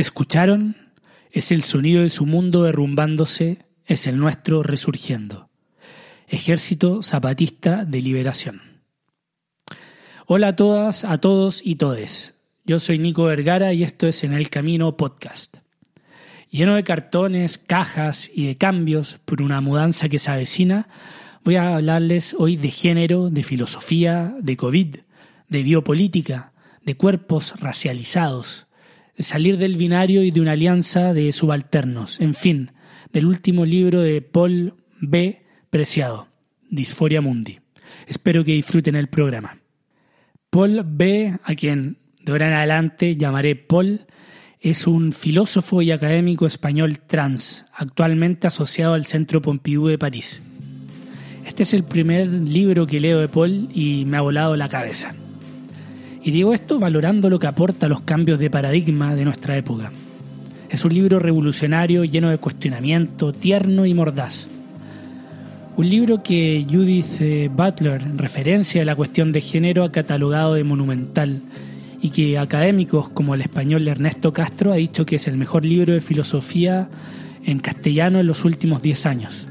¿Escucharon? Es el sonido de su mundo derrumbándose, es el nuestro resurgiendo. Ejército Zapatista de Liberación. Hola a todas, a todos y todes. Yo soy Nico Vergara y esto es En el Camino Podcast. Lleno de cartones, cajas y de cambios por una mudanza que se avecina, voy a hablarles hoy de género, de filosofía, de COVID, de biopolítica, de cuerpos racializados, salir del binario y de una alianza de subalternos, en fin, del último libro de Paul B. Preciado, Disforia Mundi. Espero que disfruten el programa. Paul B., a quien de ahora en adelante llamaré Paul, es un filósofo y académico español trans, actualmente asociado al Centro Pompidou de París. Este es el primer libro que leo de Paul y me ha volado la cabeza. Y digo esto valorando lo que aporta los cambios de paradigma de nuestra época. Es un libro revolucionario lleno de cuestionamiento, tierno y mordaz. Un libro que Judith eh, Butler, en referencia a la cuestión de género, ha catalogado de monumental y que académicos como el español Ernesto Castro ha dicho que es el mejor libro de filosofía en castellano en los últimos 10 años.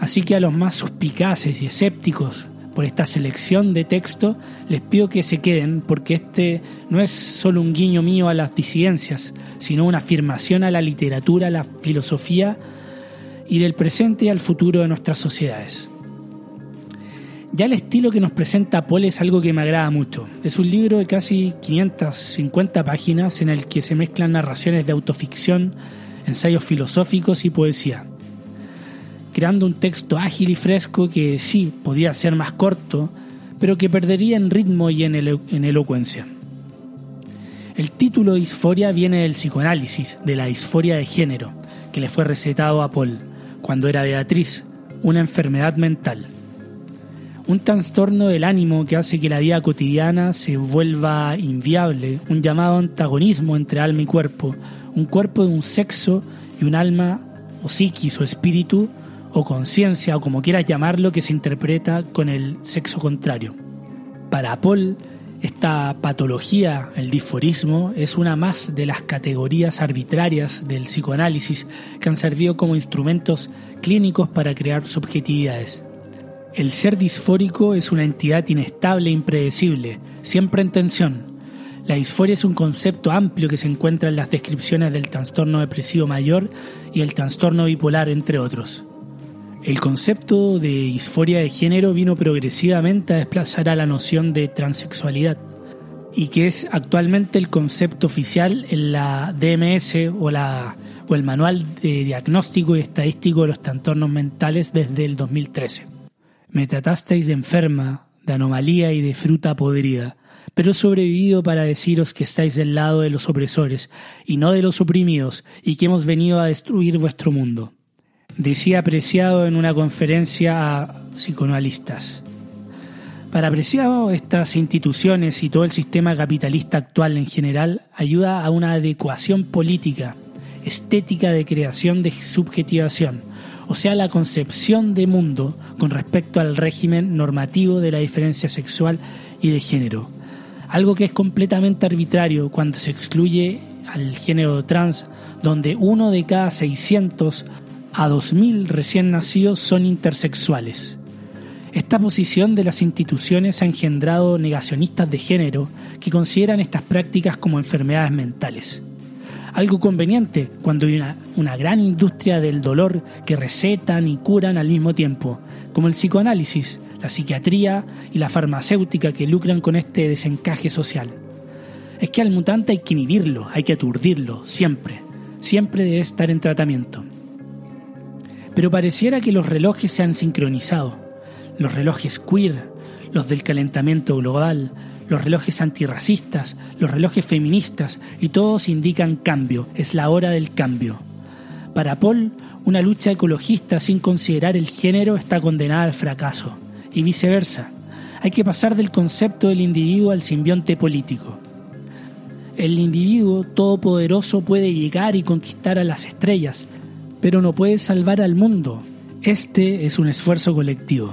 Así que a los más suspicaces y escépticos por esta selección de texto, les pido que se queden porque este no es solo un guiño mío a las disidencias, sino una afirmación a la literatura, a la filosofía y del presente al futuro de nuestras sociedades. Ya el estilo que nos presenta Paul es algo que me agrada mucho. Es un libro de casi 550 páginas en el que se mezclan narraciones de autoficción, ensayos filosóficos y poesía creando un texto ágil y fresco que sí podía ser más corto, pero que perdería en ritmo y en, en elocuencia. El título Disforia viene del psicoanálisis, de la disforia de género, que le fue recetado a Paul cuando era Beatriz, una enfermedad mental. Un trastorno del ánimo que hace que la vida cotidiana se vuelva inviable, un llamado antagonismo entre alma y cuerpo, un cuerpo de un sexo y un alma o psiquis o espíritu o conciencia o como quieras llamarlo que se interpreta con el sexo contrario. Para Paul, esta patología, el disforismo, es una más de las categorías arbitrarias del psicoanálisis que han servido como instrumentos clínicos para crear subjetividades. El ser disfórico es una entidad inestable e impredecible, siempre en tensión. La disforia es un concepto amplio que se encuentra en las descripciones del trastorno depresivo mayor y el trastorno bipolar, entre otros. El concepto de disforia de género vino progresivamente a desplazar a la noción de transexualidad y que es actualmente el concepto oficial en la DMS o, o el Manual de Diagnóstico y Estadístico de los Trastornos Mentales desde el 2013. Me tratasteis de enferma, de anomalía y de fruta podrida, pero he sobrevivido para deciros que estáis del lado de los opresores y no de los oprimidos y que hemos venido a destruir vuestro mundo decía Apreciado en una conferencia a psicoanalistas. Para Apreciado, estas instituciones y todo el sistema capitalista actual en general ayuda a una adecuación política, estética de creación de subjetivación, o sea, la concepción de mundo con respecto al régimen normativo de la diferencia sexual y de género. Algo que es completamente arbitrario cuando se excluye al género trans, donde uno de cada 600 a 2.000 recién nacidos son intersexuales. Esta posición de las instituciones ha engendrado negacionistas de género que consideran estas prácticas como enfermedades mentales. Algo conveniente cuando hay una, una, gran industria del dolor que recetan y curan al mismo tiempo, como el psicoanálisis, la psiquiatría y la farmacéutica que lucran con este desencaje social. Es que al mutante hay que inhibirlo, hay que aturdirlo, siempre. Siempre debe estar en tratamiento pero pareciera que los relojes se han sincronizado. Los relojes queer, los del calentamiento global, los relojes antirracistas, los relojes feministas, y todos indican cambio, es la hora del cambio. Para Paul, una lucha ecologista sin considerar el género está condenada al fracaso, y viceversa. Hay que pasar del concepto del individuo al simbionte político. El individuo todopoderoso puede llegar y conquistar a las estrellas, pero no puede salvar al mundo. Este es un esfuerzo colectivo.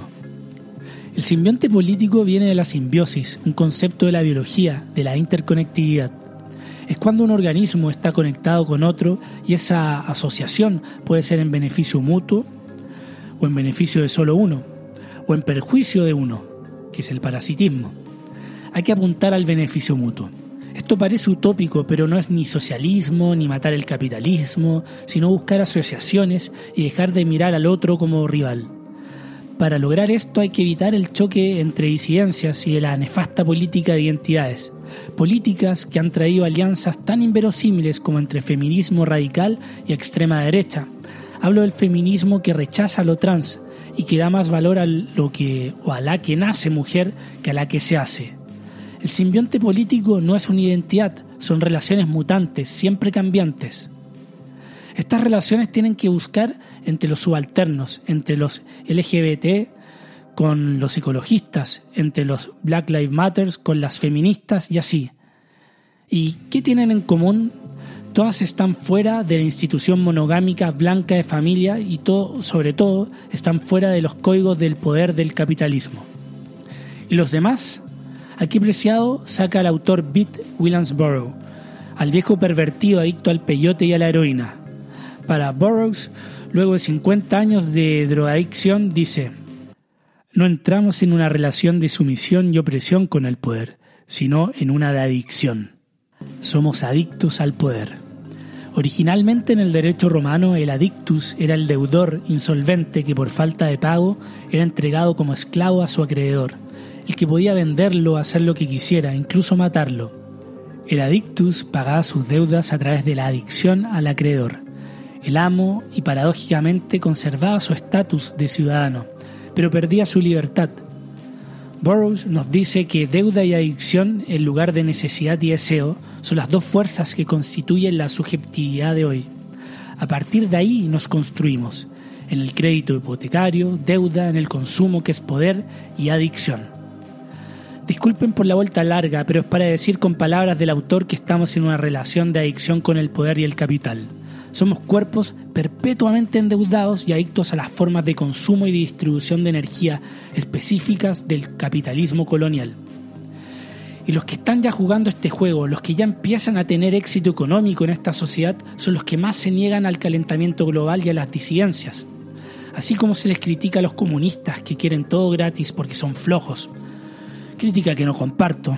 El simbionte político viene de la simbiosis, un concepto de la biología, de la interconectividad. Es cuando un organismo está conectado con otro y esa asociación puede ser en beneficio mutuo o en beneficio de solo uno o en perjuicio de uno, que es el parasitismo. Hay que apuntar al beneficio mutuo. Esto parece utópico, pero no es ni socialismo ni matar el capitalismo, sino buscar asociaciones y dejar de mirar al otro como rival. Para lograr esto hay que evitar el choque entre disidencias y la nefasta política de identidades, políticas que han traído alianzas tan inverosímiles como entre feminismo radical y extrema derecha. Hablo del feminismo que rechaza lo trans y que da más valor a lo que o a la que nace mujer que a la que se hace. El simbionte político no es una identidad, son relaciones mutantes, siempre cambiantes. Estas relaciones tienen que buscar entre los subalternos, entre los LGBT con los ecologistas, entre los Black Lives Matter con las feministas y así. ¿Y qué tienen en común? Todas están fuera de la institución monogámica blanca de familia y todo, sobre todo están fuera de los códigos del poder del capitalismo. ¿Y los demás? Aquí Preciado saca al autor Beat Williamsborough, al viejo pervertido adicto al peyote y a la heroína, para Burroughs, luego de 50 años de drogadicción, dice, no entramos en una relación de sumisión y opresión con el poder, sino en una de adicción. Somos adictos al poder. Originalmente en el derecho romano el adictus era el deudor insolvente que por falta de pago era entregado como esclavo a su acreedor, el que podía venderlo, hacer lo que quisiera, incluso matarlo. El adictus pagaba sus deudas a través de la adicción al acreedor el amo y paradójicamente conservaba su estatus de ciudadano, pero perdía su libertad. Burroughs nos dice que deuda y adicción, en lugar de necesidad y deseo, son las dos fuerzas que constituyen la subjetividad de hoy. A partir de ahí nos construimos, en el crédito hipotecario, deuda, en el consumo que es poder y adicción. Disculpen por la vuelta larga, pero es para decir con palabras del autor que estamos en una relación de adicción con el poder y el capital. Somos cuerpos perpetuamente endeudados y adictos a las formas de consumo y distribución de energía específicas del capitalismo colonial. Y los que están ya jugando este juego, los que ya empiezan a tener éxito económico en esta sociedad, son los que más se niegan al calentamiento global y a las disidencias. Así como se les critica a los comunistas que quieren todo gratis porque son flojos. Crítica que no comparto,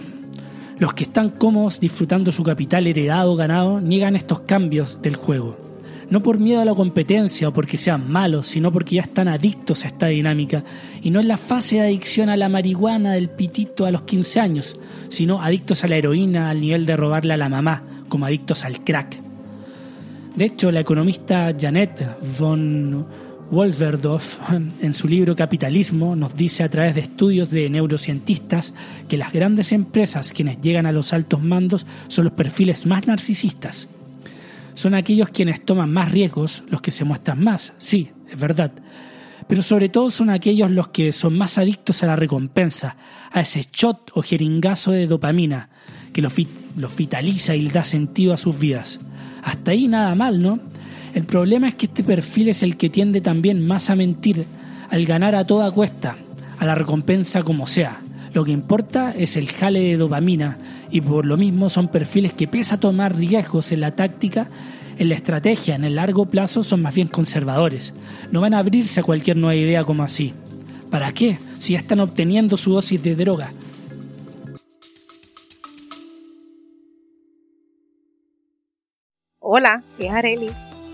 los que están cómodos disfrutando su capital heredado o ganado niegan estos cambios del juego no por miedo a la competencia o porque sean malos, sino porque ya están adictos a esta dinámica. Y no en la fase de adicción a la marihuana del pitito a los 15 años, sino adictos a la heroína al nivel de robarle a la mamá, como adictos al crack. De hecho, la economista Janet von Wolferdorf, en su libro Capitalismo, nos dice a través de estudios de neurocientistas que las grandes empresas quienes llegan a los altos mandos son los perfiles más narcisistas son aquellos quienes toman más riesgos, los que se muestran más, sí, es verdad. Pero sobre todo son aquellos los que son más adictos a la recompensa, a ese shot o jeringazo de dopamina que los, vitaliza y da sentido a sus vidas. Hasta ahí nada mal, ¿no? El problema es que este perfil es el que tiende también más a mentir, al ganar a toda cuesta, a la recompensa como sea. Lo que importa es el jale de dopamina y por lo mismo son perfiles que pese a tomar riesgos en la táctica, en la estrategia, en el largo plazo son más bien conservadores. No van a abrirse a cualquier nueva idea como así. ¿Para qué? Si ya están obteniendo su dosis de droga. Hola, es Arelis.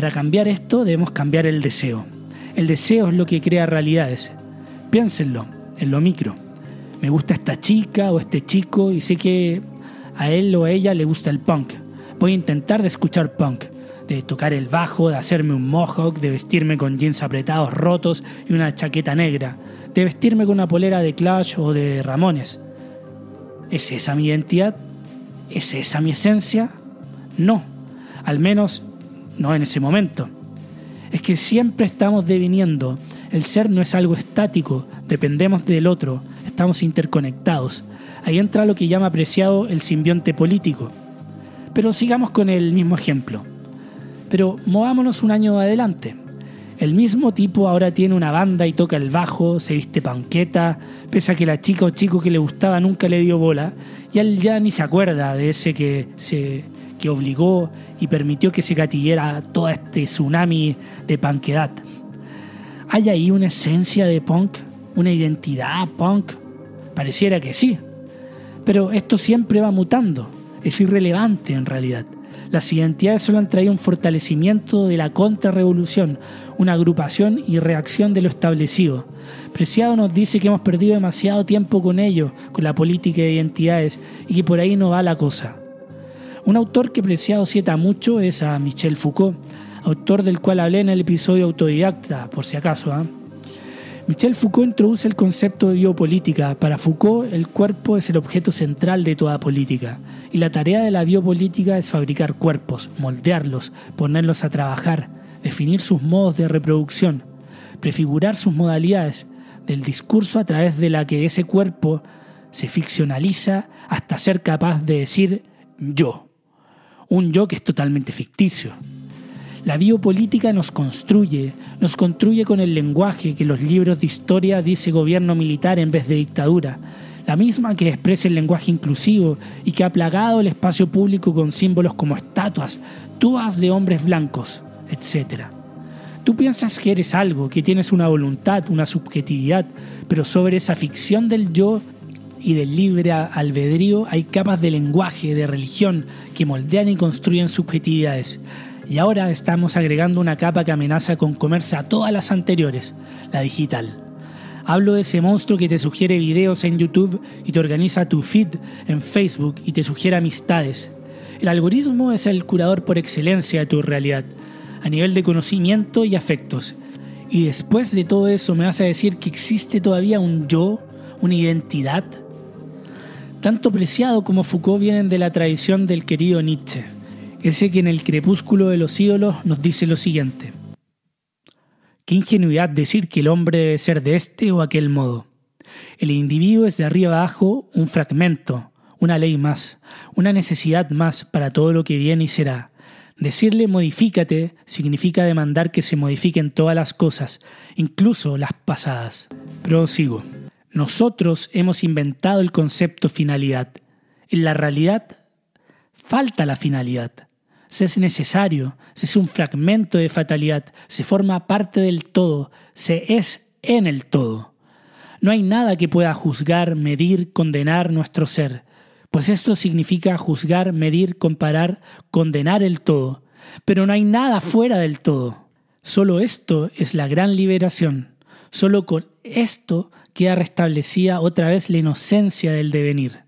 Para cambiar esto debemos cambiar el deseo. El deseo es lo que crea realidades. Piénsenlo, en lo micro. Me gusta esta chica o este chico y sé que a él o a ella le gusta el punk. Voy a intentar de escuchar punk, de tocar el bajo, de hacerme un mohawk, de vestirme con jeans apretados rotos y una chaqueta negra, de vestirme con una polera de Clash o de Ramones. ¿Es esa mi identidad? ¿Es esa mi esencia? No, al menos no en ese momento. Es que siempre estamos deviniendo. El ser no es algo estático, dependemos del otro, estamos interconectados. Ahí entra lo que llama apreciado el simbionte político. Pero sigamos con el mismo ejemplo. Pero movámonos un año adelante. El mismo tipo ahora tiene una banda y toca el bajo, se viste panqueta, pese a que la chica o chico que le gustaba nunca le dio bola, y él ya ni se acuerda de ese que se que obligó y permitió que se gatillara todo este tsunami de panquedad. ¿Hay ahí una esencia de punk? ¿Una identidad punk? Pareciera que sí. Pero esto siempre va mutando. Es irrelevante en realidad. Las identidades solo han traído un fortalecimiento de la contrarrevolución, una agrupación y reacción de lo establecido. Preciado nos dice que hemos perdido demasiado tiempo con ello, con la política de identidades, y que por ahí no va la cosa. Un autor que Preciado cita mucho es a Michel Foucault, autor del cual hablé en el episodio autodidacta, por si acaso. ¿ah? Michel Foucault introduce el concepto de biopolítica. Para Foucault, el cuerpo es el objeto central de toda política. Y la tarea de la biopolítica es fabricar cuerpos, moldearlos, ponerlos a trabajar, definir sus modos de reproducción, prefigurar sus modalidades del discurso a través de la que ese cuerpo se ficcionaliza hasta ser capaz de decir yo un yo que es totalmente ficticio. La biopolítica nos construye, nos construye con el lenguaje que los libros de historia dice gobierno militar en vez de dictadura, la misma que expresa el lenguaje inclusivo y que ha plagado el espacio público con símbolos como estatuas, todas de hombres blancos, etc. Tú piensas que eres algo, que tienes una voluntad, una subjetividad, pero sobre esa ficción del yo y del libre albedrío hay capas de lenguaje, de religión, que moldean y construyen subjetividades. Y ahora estamos agregando una capa que amenaza con comerse a todas las anteriores, la digital. Hablo de ese monstruo que te sugiere videos en YouTube y te organiza tu feed en Facebook y te sugiere amistades. El algoritmo es el curador por excelencia de tu realidad, a nivel de conocimiento y afectos. Y después de todo eso me vas a decir que existe todavía un yo, una identidad, tanto Preciado como Foucault vienen de la tradición del querido Nietzsche, ese que en el crepúsculo de los ídolos nos dice lo siguiente. Qué ingenuidad decir que el hombre debe ser de este o aquel modo. El individuo es de arriba abajo un fragmento, una ley más, una necesidad más para todo lo que viene y será. Decirle modifícate significa demandar que se modifiquen todas las cosas, incluso las pasadas. Prosigo. Nosotros hemos inventado el concepto finalidad. En la realidad falta la finalidad. Se es necesario, se es un fragmento de fatalidad, se forma parte del todo, se es en el todo. No hay nada que pueda juzgar, medir, condenar nuestro ser, pues esto significa juzgar, medir, comparar, condenar el todo. Pero no hay nada fuera del todo. Solo esto es la gran liberación. Solo con esto queda restablecida otra vez la inocencia del devenir.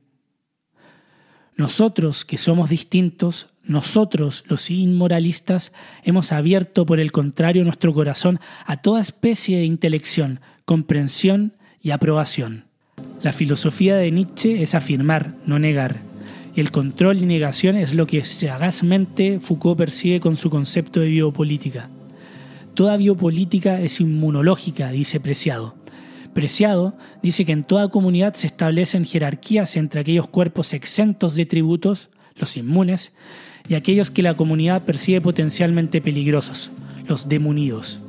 Nosotros, que somos distintos, nosotros, los inmoralistas, hemos abierto por el contrario nuestro corazón a toda especie de intelección, comprensión y aprobación. La filosofía de Nietzsche es afirmar, no negar, y el control y negación es lo que sagazmente Foucault persigue con su concepto de biopolítica. Toda biopolítica es inmunológica, dice Preciado. Preciado dice que en toda comunidad se establecen jerarquías entre aquellos cuerpos exentos de tributos, los inmunes, y aquellos que la comunidad percibe potencialmente peligrosos, los demunidos.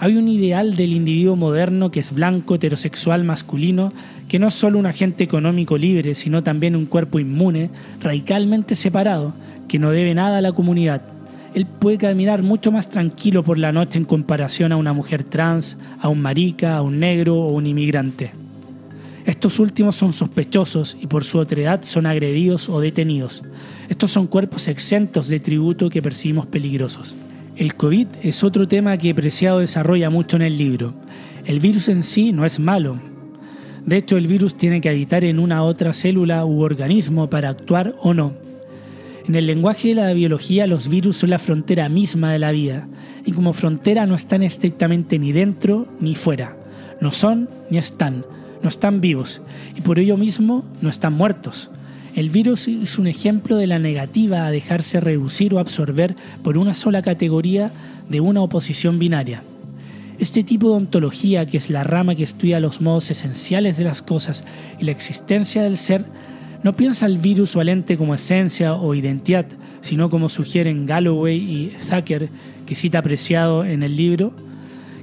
Hay un ideal del individuo moderno que es blanco, heterosexual, masculino, que no es solo un agente económico libre, sino también un cuerpo inmune, radicalmente separado, que no debe nada a la comunidad, él puede caminar mucho más tranquilo por la noche en comparación a una mujer trans, a un marica, a un negro o un inmigrante. Estos últimos son sospechosos y por su otredad son agredidos o detenidos. Estos son cuerpos exentos de tributo que percibimos peligrosos. El COVID es otro tema que Preciado desarrolla mucho en el libro. El virus en sí no es malo. De hecho, el virus tiene que habitar en una otra célula u organismo para actuar o no. En el lenguaje de la biología, los virus son la frontera misma de la vida, y como frontera no están estrictamente ni dentro ni fuera. No son ni están. no están vivos y por ello mismo no están muertos. El virus es un ejemplo de la negativa a dejarse reducir o absorber por una sola categoría de una oposición binaria. Este tipo de ontología, que es la rama que estudia los modos esenciales de las cosas y la existencia del ser, no piensa el virus o al ente como esencia o identidad, sino como sugieren Galloway y Thacker, que cita apreciado en el libro,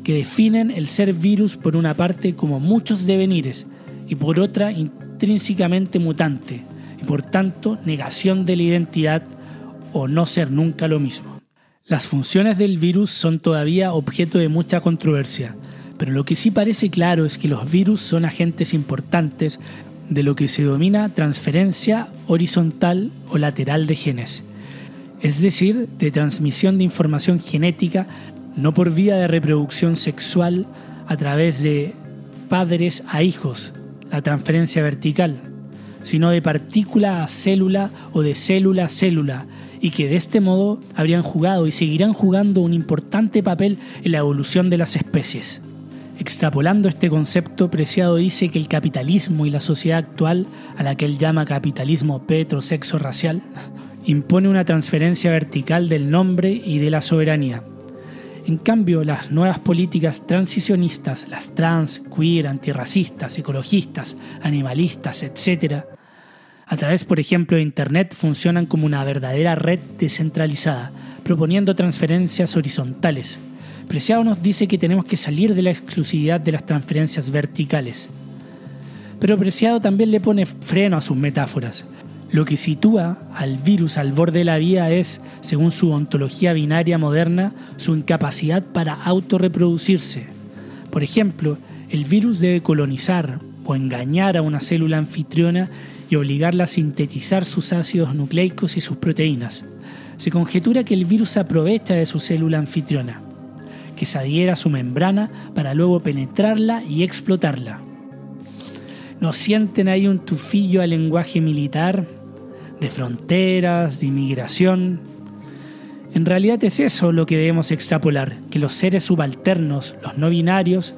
que definen el ser virus por una parte como muchos devenires y por otra intrínsecamente mutante, y por tanto negación de la identidad o no ser nunca lo mismo. Las funciones del virus son todavía objeto de mucha controversia, pero lo que sí parece claro es que los virus son agentes importantes de lo que se denomina transferencia horizontal o lateral de genes, es decir, de transmisión de información genética no por vía de reproducción sexual a través de padres a hijos, la transferencia vertical, sino de partícula a célula o de célula a célula, y que de este modo habrían jugado y seguirán jugando un importante papel en la evolución de las especies. Extrapolando este concepto, Preciado dice que el capitalismo y la sociedad actual, a la que él llama capitalismo petrosexo racial, impone una transferencia vertical del nombre y de la soberanía. En cambio, las nuevas políticas transicionistas, las trans, queer, antirracistas, ecologistas, animalistas, etc., a través, por ejemplo, de Internet, funcionan como una verdadera red descentralizada, proponiendo transferencias horizontales, Preciado nos dice que tenemos que salir de la exclusividad de las transferencias verticales. Pero Preciado también le pone freno a sus metáforas. Lo que sitúa al virus al borde de la vida es, según su ontología binaria moderna, su incapacidad para autorreproducirse. Por ejemplo, el virus debe colonizar o engañar a una célula anfitriona y obligarla a sintetizar sus ácidos nucleicos y sus proteínas. Se conjetura que el virus aprovecha de su célula anfitriona que se adhiera a su membrana para luego penetrarla y explotarla. ¿No sienten ahí un tufillo al lenguaje militar? De fronteras, de inmigración. En realidad es eso lo que debemos extrapolar, que los seres subalternos, los no binarios,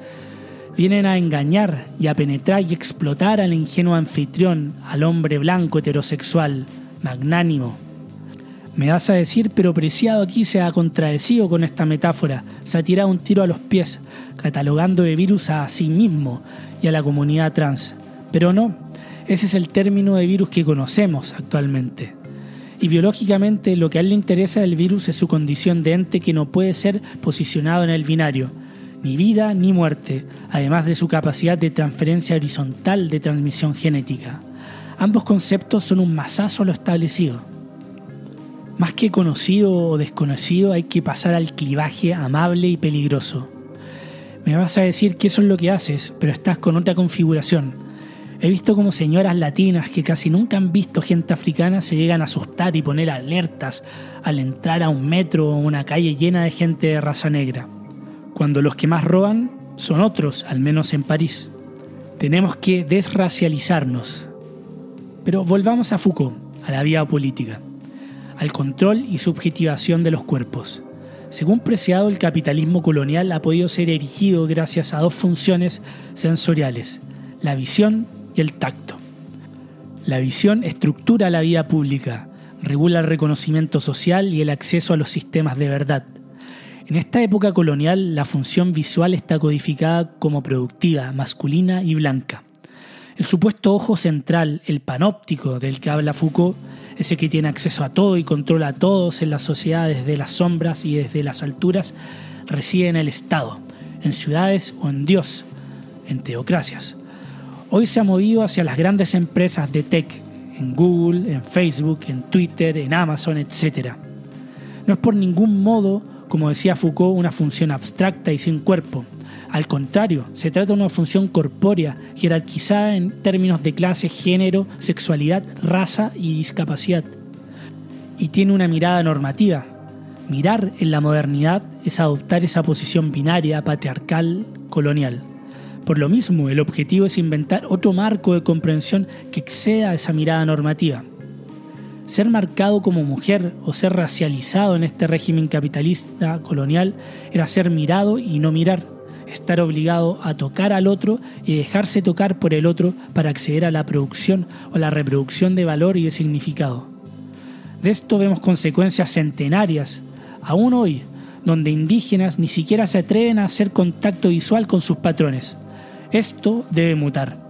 vienen a engañar y a penetrar y explotar al ingenuo anfitrión, al hombre blanco heterosexual, magnánimo, me vas a decir, pero Preciado aquí se ha contradecido con esta metáfora, se ha tirado un tiro a los pies, catalogando de virus a sí mismo y a la comunidad trans. Pero no, ese es el término de virus que conocemos actualmente. Y biológicamente lo que a él le interesa del virus es su condición de ente que no puede ser posicionado en el binario, ni vida ni muerte, además de su capacidad de transferencia horizontal de transmisión genética. Ambos conceptos son un masazo a lo establecido. Más que conocido o desconocido, hay que pasar al clivaje amable y peligroso. Me vas a decir que eso es lo que haces, pero estás con otra configuración. He visto como señoras latinas que casi nunca han visto gente africana se llegan a asustar y poner alertas al entrar a un metro o una calle llena de gente de raza negra, cuando los que más roban son otros, al menos en París. Tenemos que desracializarnos. Pero volvamos a Foucault, a la vía política al control y subjetivación de los cuerpos. Según Preciado, el capitalismo colonial ha podido ser erigido gracias a dos funciones sensoriales, la visión y el tacto. La visión estructura la vida pública, regula el reconocimiento social y el acceso a los sistemas de verdad. En esta época colonial, la función visual está codificada como productiva, masculina y blanca. El supuesto ojo central, el panóptico del que habla Foucault, ese que tiene acceso a todo y controla a todos en la sociedad desde las sombras y desde las alturas, reside en el Estado, en ciudades o en Dios, en teocracias. Hoy se ha movido hacia las grandes empresas de tech, en Google, en Facebook, en Twitter, en Amazon, etc. No es por ningún modo, como decía Foucault, una función abstracta y sin cuerpo, al contrario, se trata de una función corpórea, jerarquizada en términos de clase, género, sexualidad, raza y discapacidad. Y tiene una mirada normativa. Mirar en la modernidad es adoptar esa posición binaria, patriarcal, colonial. Por lo mismo, el objetivo es inventar otro marco de comprensión que exceda esa mirada normativa. Ser marcado como mujer o ser racializado en este régimen capitalista colonial era ser mirado y no mirar estar obligado a tocar al otro y dejarse tocar por el otro para acceder a la producción o la reproducción de valor y de significado. De esto vemos consecuencias centenarias, aún hoy, donde indígenas ni siquiera se atreven a hacer contacto visual con sus patrones. Esto debe mutar.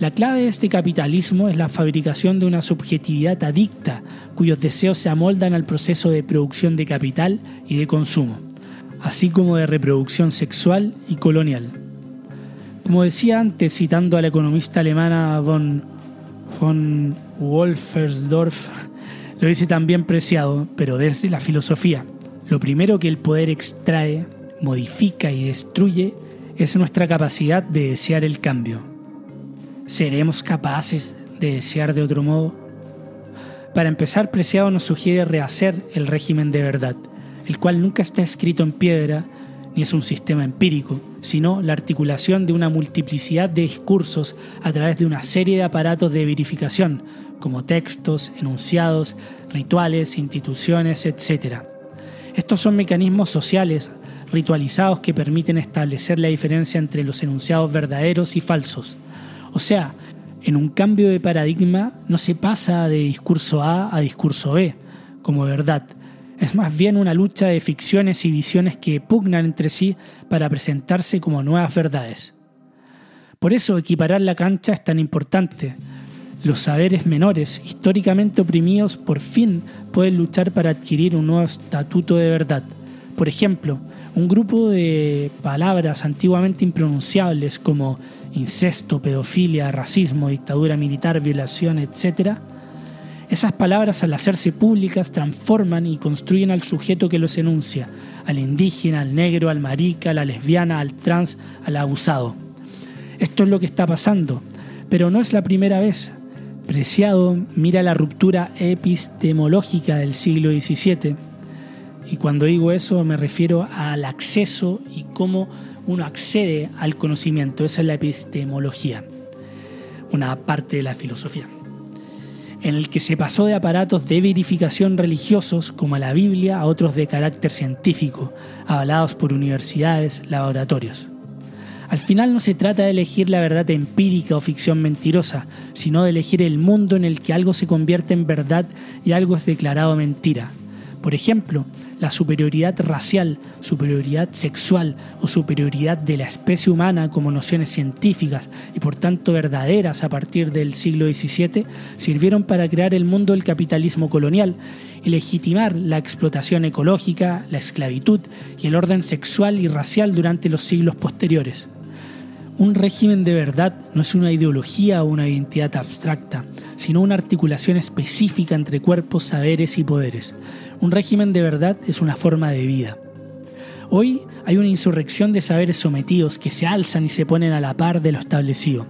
La clave de este capitalismo es la fabricación de una subjetividad adicta, cuyos deseos se amoldan al proceso de producción de capital y de consumo, así como de reproducción sexual y colonial. Como decía antes, citando a la economista alemana von, von Wolfersdorf, lo dice también preciado, pero desde la filosofía. Lo primero que el poder extrae, modifica y destruye es nuestra capacidad de desear el cambio. ¿Seremos capaces de desear de otro modo? Para empezar, Preciado nos sugiere rehacer el régimen de verdad, el cual nunca está escrito en piedra ni es un sistema empírico, sino la articulación de una multiplicidad de discursos a través de una serie de aparatos de verificación, como textos, enunciados, rituales, instituciones, etc. Estos son mecanismos sociales ritualizados que permiten establecer la diferencia entre los enunciados verdaderos y falsos, o sea, en un cambio de paradigma no se pasa de discurso A a discurso B como verdad. Es más bien una lucha de ficciones y visiones que pugnan entre sí para presentarse como nuevas verdades. Por eso equiparar la cancha es tan importante. Los saberes menores, históricamente oprimidos, por fin pueden luchar para adquirir un nuevo estatuto de verdad. Por ejemplo, un grupo de palabras antiguamente impronunciables como incesto, pedofilia, racismo, dictadura militar, violación, etc., esas palabras al hacerse públicas transforman y construyen al sujeto que los enuncia, al indígena, al negro, al marica, a la lesbiana, al trans, al abusado. Esto es lo que está pasando, pero no es la primera vez. Preciado mira la ruptura epistemológica del siglo XVII, y cuando digo eso me refiero al acceso y cómo uno accede al conocimiento. Esa es la epistemología, una parte de la filosofía, en el que se pasó de aparatos de verificación religiosos como la Biblia a otros de carácter científico, avalados por universidades, laboratorios. Al final no se trata de elegir la verdad empírica o ficción mentirosa, sino de elegir el mundo en el que algo se convierte en verdad y algo es declarado mentira. Por ejemplo, la superioridad racial, superioridad sexual o superioridad de la especie humana como nociones científicas y por tanto verdaderas a partir del siglo XVII sirvieron para crear el mundo del capitalismo colonial y legitimar la explotación ecológica, la esclavitud y el orden sexual y racial durante los siglos posteriores. Un régimen de verdad no es una ideología o una identidad abstracta, sino una articulación específica entre cuerpos, saberes y poderes. Un régimen de verdad es una forma de vida. Hoy hay una insurrección de saberes sometidos que se alzan y se ponen a la par de lo establecido.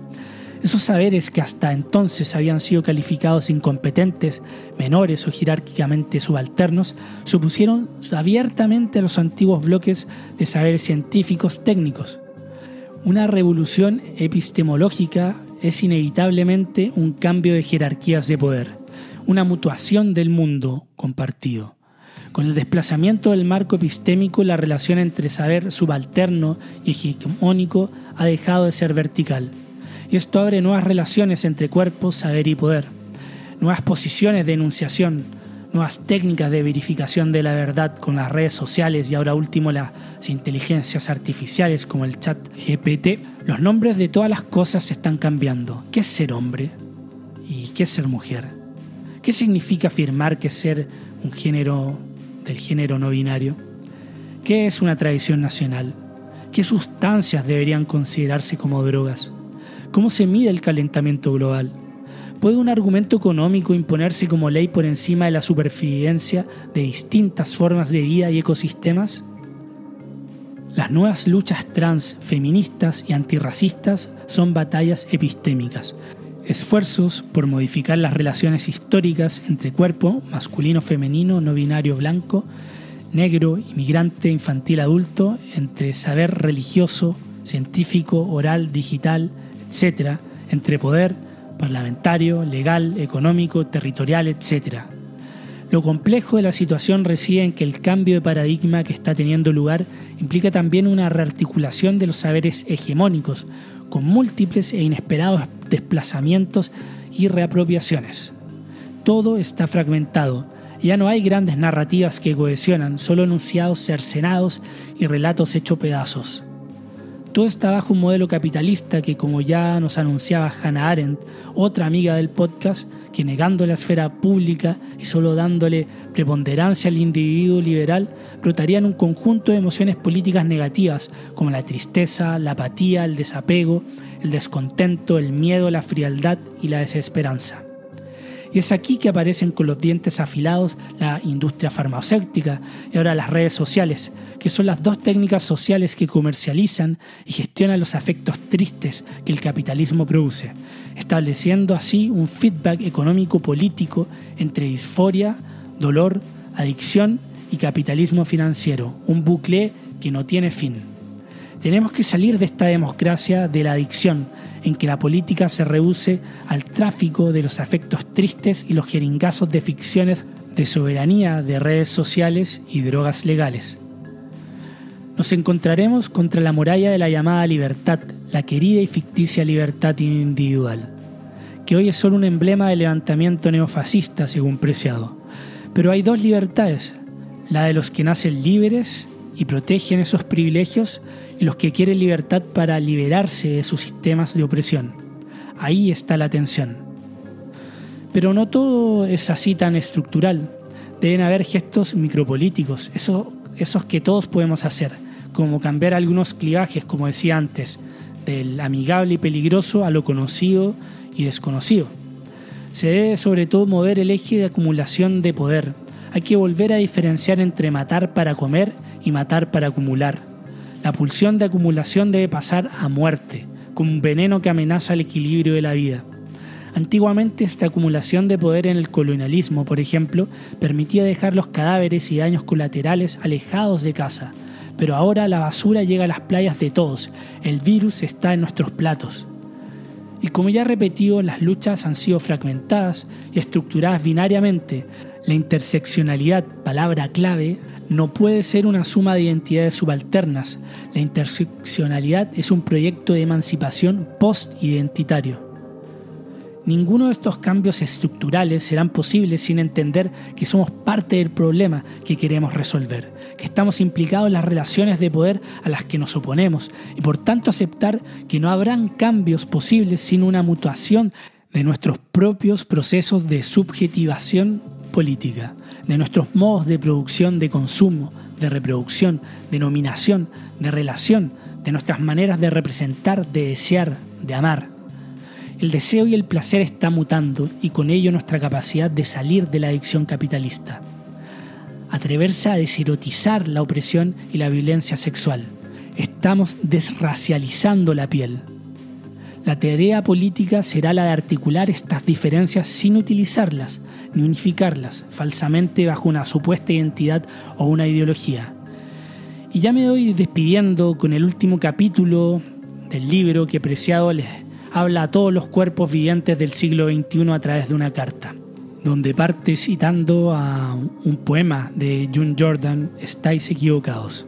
Esos saberes que hasta entonces habían sido calificados incompetentes, menores o jerárquicamente subalternos, supusieron abiertamente a los antiguos bloques de saberes científicos técnicos. Una revolución epistemológica es inevitablemente un cambio de jerarquías de poder, una mutuación del mundo compartido. Con el desplazamiento del marco epistémico, la relación entre saber subalterno y hegemónico ha dejado de ser vertical. Y esto abre nuevas relaciones entre cuerpos, saber y poder, nuevas posiciones de enunciación, nuevas técnicas de verificación de la verdad con las redes sociales y ahora último las inteligencias artificiales como el chat GPT. Los nombres de todas las cosas están cambiando. ¿Qué es ser hombre? ¿Y qué es ser mujer? ¿Qué significa afirmar que ser un género del género no binario? ¿Qué es una tradición nacional? ¿Qué sustancias deberían considerarse como drogas? ¿Cómo se mide el calentamiento global? ¿Puede un argumento económico imponerse como ley por encima de la supervivencia de distintas formas de vida y ecosistemas? Las nuevas luchas trans, feministas y antirracistas son batallas epistémicas, esfuerzos por modificar las relaciones históricas entre cuerpo, masculino, femenino, no binario, blanco, negro, inmigrante, infantil, adulto, entre saber religioso, científico, oral, digital, etc., entre poder, parlamentario, legal, económico, territorial, etc. Lo complejo de la situación reside en que el cambio de paradigma que está teniendo lugar implica también una rearticulación de los saberes hegemónicos, con múltiples e inesperados desplazamientos y reapropiaciones. Todo está fragmentado, ya no hay grandes narrativas que cohesionan, solo enunciados cercenados y relatos hechos pedazos. Todo está bajo un modelo capitalista que, como ya nos anunciaba Hannah Arendt, otra amiga del podcast, que negando la esfera pública y solo dándole preponderancia al individuo liberal, brotarían un conjunto de emociones políticas negativas como la tristeza, la apatía, el desapego, el descontento, el miedo, la frialdad y la desesperanza. Y es aquí que aparecen con los dientes afilados la industria farmacéutica y ahora las redes sociales, que son las dos técnicas sociales que comercializan y gestionan los afectos tristes que el capitalismo produce, estableciendo así un feedback económico-político entre disforia, dolor, adicción y capitalismo financiero, un bucle que no tiene fin. Tenemos que salir de esta democracia de la adicción, en que la política se reduce al tráfico de los afectos tristes y los jeringazos de ficciones de soberanía de redes sociales y drogas legales. Nos encontraremos contra la muralla de la llamada libertad, la querida y ficticia libertad individual, que hoy es solo un emblema del levantamiento neofascista según Preciado. Pero hay dos libertades, la de los que nacen libres y protegen esos privilegios los que quieren libertad para liberarse de sus sistemas de opresión. Ahí está la tensión. Pero no todo es así tan estructural. Deben haber gestos micropolíticos, esos que todos podemos hacer, como cambiar algunos clivajes, como decía antes, del amigable y peligroso a lo conocido y desconocido. Se debe sobre todo mover el eje de acumulación de poder. Hay que volver a diferenciar entre matar para comer y matar para acumular. La pulsión de acumulación debe pasar a muerte, como un veneno que amenaza el equilibrio de la vida. Antiguamente esta acumulación de poder en el colonialismo, por ejemplo, permitía dejar los cadáveres y daños colaterales alejados de casa, pero ahora la basura llega a las playas de todos, el virus está en nuestros platos. Y como ya he repetido, las luchas han sido fragmentadas y estructuradas binariamente. La interseccionalidad, palabra clave, no puede ser una suma de identidades subalternas. La interseccionalidad es un proyecto de emancipación post-identitario. Ninguno de estos cambios estructurales serán posibles sin entender que somos parte del problema que queremos resolver, que estamos implicados en las relaciones de poder a las que nos oponemos y por tanto aceptar que no habrán cambios posibles sin una mutuación de nuestros propios procesos de subjetivación política de nuestros modos de producción, de consumo, de reproducción, de nominación, de relación, de nuestras maneras de representar, de desear, de amar. El deseo y el placer están mutando y con ello nuestra capacidad de salir de la adicción capitalista. Atreverse a desirotizar la opresión y la violencia sexual. Estamos desracializando la piel. La tarea política será la de articular estas diferencias sin utilizarlas, ni unificarlas falsamente bajo una supuesta identidad o una ideología. Y ya me doy despidiendo con el último capítulo del libro que Preciado les habla a todos los cuerpos vivientes del siglo XXI a través de una carta, donde parte citando a un poema de June Jordan, Estáis equivocados.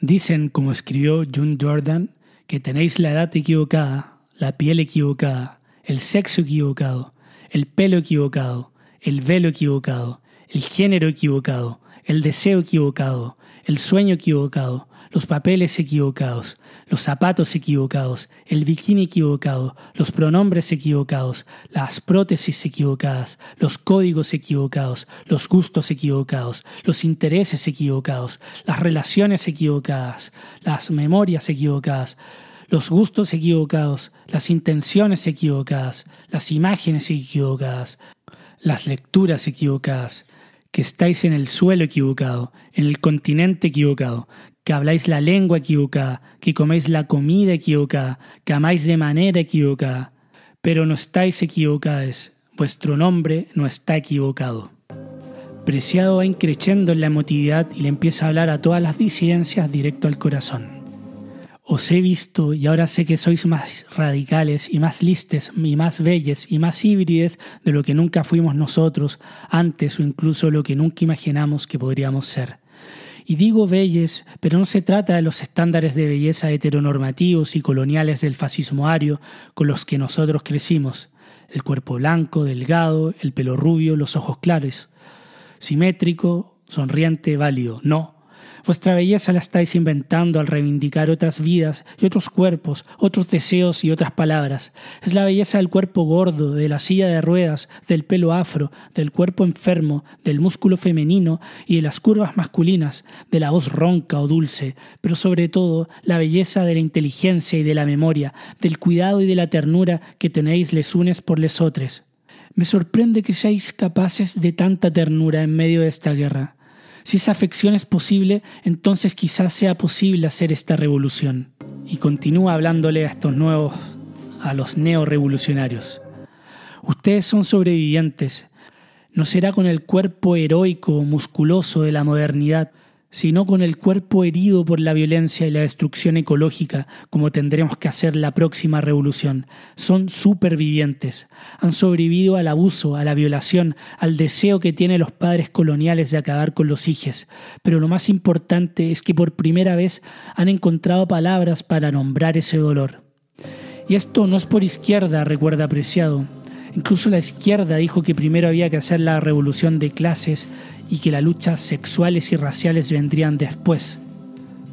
Dicen, como escribió June Jordan, que tenéis la edad equivocada, la piel equivocada, el sexo equivocado, el pelo equivocado, el velo equivocado, el género equivocado, el deseo equivocado, el sueño equivocado, los papeles equivocados, los zapatos equivocados, el bikini equivocado, los pronombres equivocados, las prótesis equivocadas, los códigos equivocados, los gustos equivocados, los intereses equivocados, las relaciones equivocadas, las memorias equivocadas, los gustos equivocados, las intenciones equivocadas, las imágenes equivocadas, las lecturas equivocadas, que estáis en el suelo equivocado, en el continente equivocado, que habláis la lengua equivocada, que coméis la comida equivocada, que amáis de manera equivocada. Pero no estáis equivocados, vuestro nombre no está equivocado. Preciado va increciendo en la emotividad y le empieza a hablar a todas las disidencias directo al corazón. Os he visto y ahora sé que sois más radicales y más listes y más belles y más híbrides de lo que nunca fuimos nosotros antes o incluso lo que nunca imaginamos que podríamos ser. Y digo belles, pero no se trata de los estándares de belleza heteronormativos y coloniales del fascismo ario con los que nosotros crecimos. El cuerpo blanco, delgado, el pelo rubio, los ojos claros. Simétrico, sonriente, válido. No, Vuestra belleza la estáis inventando al reivindicar otras vidas y otros cuerpos, otros deseos y otras palabras. Es la belleza del cuerpo gordo, de la silla de ruedas, del pelo afro, del cuerpo enfermo, del músculo femenino y de las curvas masculinas, de la voz ronca o dulce, pero sobre todo la belleza de la inteligencia y de la memoria, del cuidado y de la ternura que tenéis les unes por lesotres. Me sorprende que seáis capaces de tanta ternura en medio de esta guerra. Si esa afección es posible, entonces quizás sea posible hacer esta revolución. Y continúa hablándole a estos nuevos, a los neorevolucionarios. Ustedes son sobrevivientes. No será con el cuerpo heroico, musculoso de la modernidad, sino con el cuerpo herido por la violencia y la destrucción ecológica, como tendremos que hacer la próxima revolución. Son supervivientes. Han sobrevivido al abuso, a la violación, al deseo que tienen los padres coloniales de acabar con los hijos. Pero lo más importante es que por primera vez han encontrado palabras para nombrar ese dolor. Y esto no es por izquierda, recuerda apreciado. Incluso la izquierda dijo que primero había que hacer la revolución de clases y que las luchas sexuales y raciales vendrían después.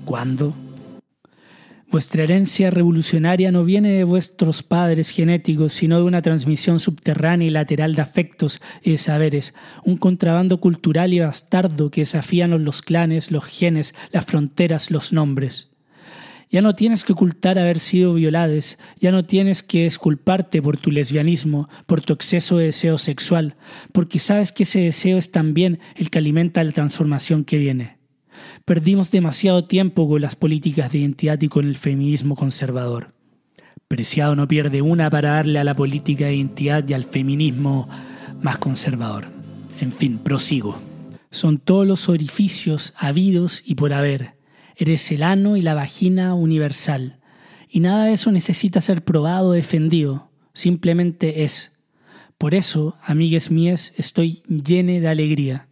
¿Cuándo? Vuestra herencia revolucionaria no viene de vuestros padres genéticos, sino de una transmisión subterránea y lateral de afectos y de saberes, un contrabando cultural y bastardo que desafían los clanes, los genes, las fronteras, los nombres. Ya no tienes que ocultar haber sido violades, ya no tienes que esculparte por tu lesbianismo, por tu exceso de deseo sexual, porque sabes que ese deseo es también el que alimenta la transformación que viene. Perdimos demasiado tiempo con las políticas de identidad y con el feminismo conservador. Preciado no pierde una para darle a la política de identidad y al feminismo más conservador. En fin, prosigo. Son todos los orificios habidos y por haber Eres el ano y la vagina universal. Y nada de eso necesita ser probado o defendido. Simplemente es. Por eso, amigues mías, estoy llene de alegría.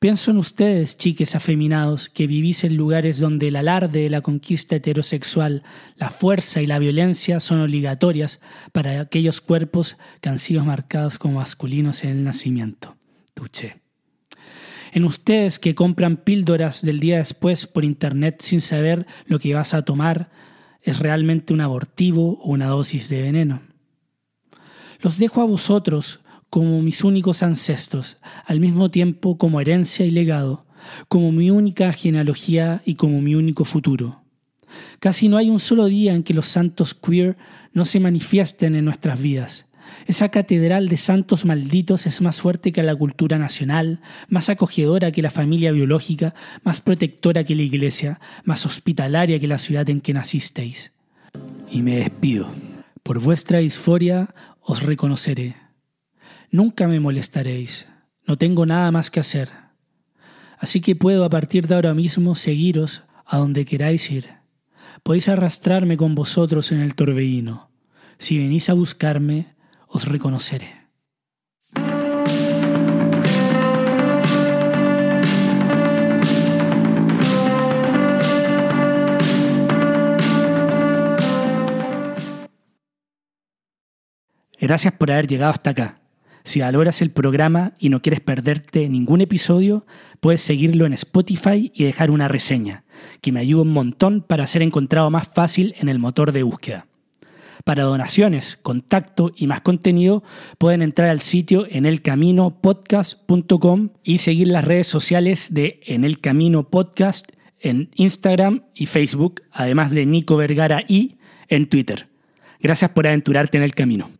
Pienso en ustedes, chiques afeminados, que vivís en lugares donde el alarde de la conquista heterosexual, la fuerza y la violencia son obligatorias para aquellos cuerpos que han sido marcados como masculinos en el nacimiento. Tuche en ustedes que compran píldoras del día después por internet sin saber lo que vas a tomar es realmente un abortivo o una dosis de veneno. Los dejo a vosotros como mis únicos ancestros, al mismo tiempo como herencia y legado, como mi única genealogía y como mi único futuro. Casi no hay un solo día en que los santos queer no se manifiesten en nuestras vidas, esa catedral de santos malditos es más fuerte que la cultura nacional, más acogedora que la familia biológica, más protectora que la iglesia, más hospitalaria que la ciudad en que nacisteis. Y me despido. Por vuestra disforia os reconoceré. Nunca me molestaréis. No tengo nada más que hacer. Así que puedo a partir de ahora mismo seguiros a donde queráis ir. Podéis arrastrarme con vosotros en el torbellino. Si venís a buscarme, os reconoceré. Gracias por haber llegado hasta acá. Si valoras el programa y no quieres perderte ningún episodio, puedes seguirlo en Spotify y dejar una reseña, que me ayuda un montón para ser encontrado más fácil en el motor de búsqueda. Para donaciones, contacto y más contenido, pueden entrar al sitio enelcaminopodcast.com y seguir las redes sociales de En el Camino Podcast en Instagram y Facebook, además de Nico Vergara y en Twitter. Gracias por aventurarte en el camino.